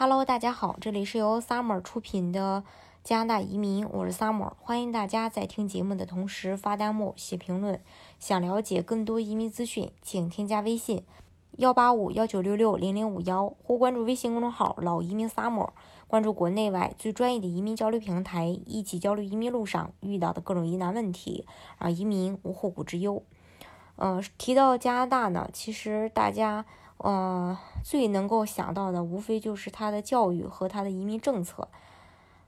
Hello，大家好，这里是由 Summer 出品的加拿大移民，我是 Summer，欢迎大家在听节目的同时发弹幕、写评论。想了解更多移民资讯，请添加微信幺八五幺九六六零零五幺，或关注微信公众号“老移民 Summer”，关注国内外最专业的移民交流平台，一起交流移民路上遇到的各种疑难问题，让移民无后顾之忧。嗯，提到加拿大呢，其实大家呃最能够想到的，无非就是它的教育和它的移民政策。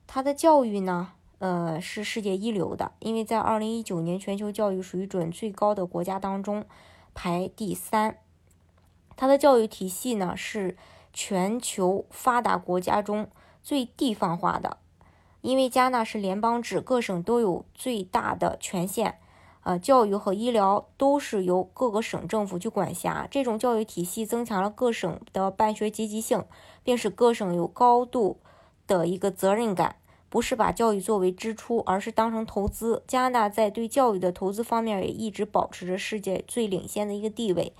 它的教育呢，呃是世界一流的，因为在二零一九年全球教育水准最高的国家当中排第三。它的教育体系呢是全球发达国家中最地方化的，因为加拿大是联邦制，各省都有最大的权限。呃，教育和医疗都是由各个省政府去管辖。这种教育体系增强了各省的办学积极性，并使各省有高度的一个责任感，不是把教育作为支出，而是当成投资。加拿大在对教育的投资方面也一直保持着世界最领先的一个地位。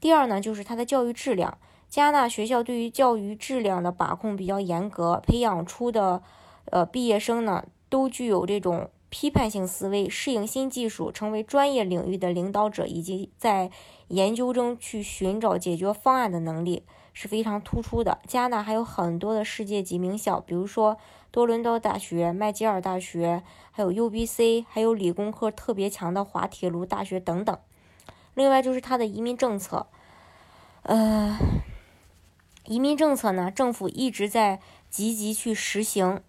第二呢，就是它的教育质量。加拿大学校对于教育质量的把控比较严格，培养出的呃毕业生呢，都具有这种。批判性思维，适应新技术，成为专业领域的领导者，以及在研究中去寻找解决方案的能力是非常突出的。加拿大还有很多的世界级名校，比如说多伦多大学、麦吉尔大学，还有 UBC，还有理工科特别强的滑铁卢大学等等。另外就是它的移民政策，呃，移民政策呢，政府一直在积极去实行。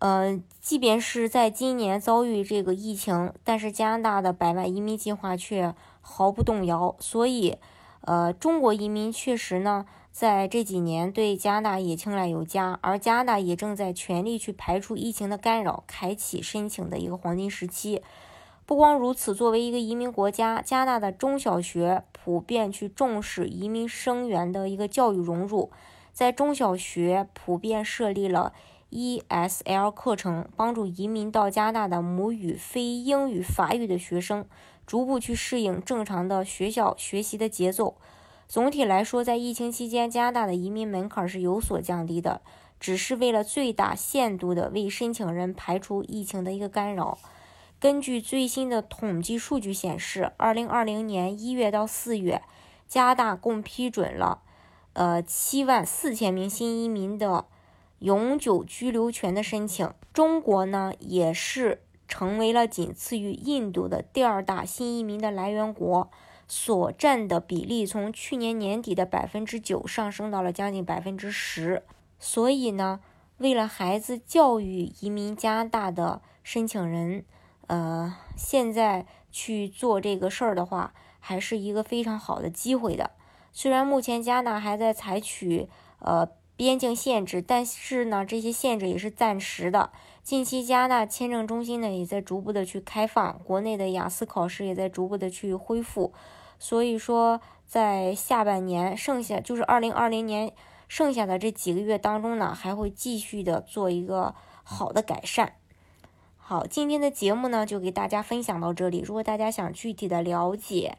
呃，即便是在今年遭遇这个疫情，但是加拿大的百万移民计划却毫不动摇。所以，呃，中国移民确实呢，在这几年对加拿大也青睐有加，而加拿大也正在全力去排除疫情的干扰，开启申请的一个黄金时期。不光如此，作为一个移民国家，加拿大的中小学普遍去重视移民生源的一个教育融入，在中小学普遍设立了。ESL 课程帮助移民到加拿大的母语非英语法语的学生逐步去适应正常的学校学习的节奏。总体来说，在疫情期间，加拿大的移民门槛是有所降低的，只是为了最大限度的为申请人排除疫情的一个干扰。根据最新的统计数据显示，2020年1月到4月，加拿大共批准了呃7万四千名新移民的。永久居留权的申请，中国呢也是成为了仅次于印度的第二大新移民的来源国，所占的比例从去年年底的百分之九上升到了将近百分之十。所以呢，为了孩子教育移民加拿大的申请人，呃，现在去做这个事儿的话，还是一个非常好的机会的。虽然目前加拿大还在采取呃。边境限制，但是呢，这些限制也是暂时的。近期加拿大签证中心呢也在逐步的去开放，国内的雅思考试也在逐步的去恢复。所以说，在下半年剩下就是二零二零年剩下的这几个月当中呢，还会继续的做一个好的改善。好，今天的节目呢就给大家分享到这里。如果大家想具体的了解，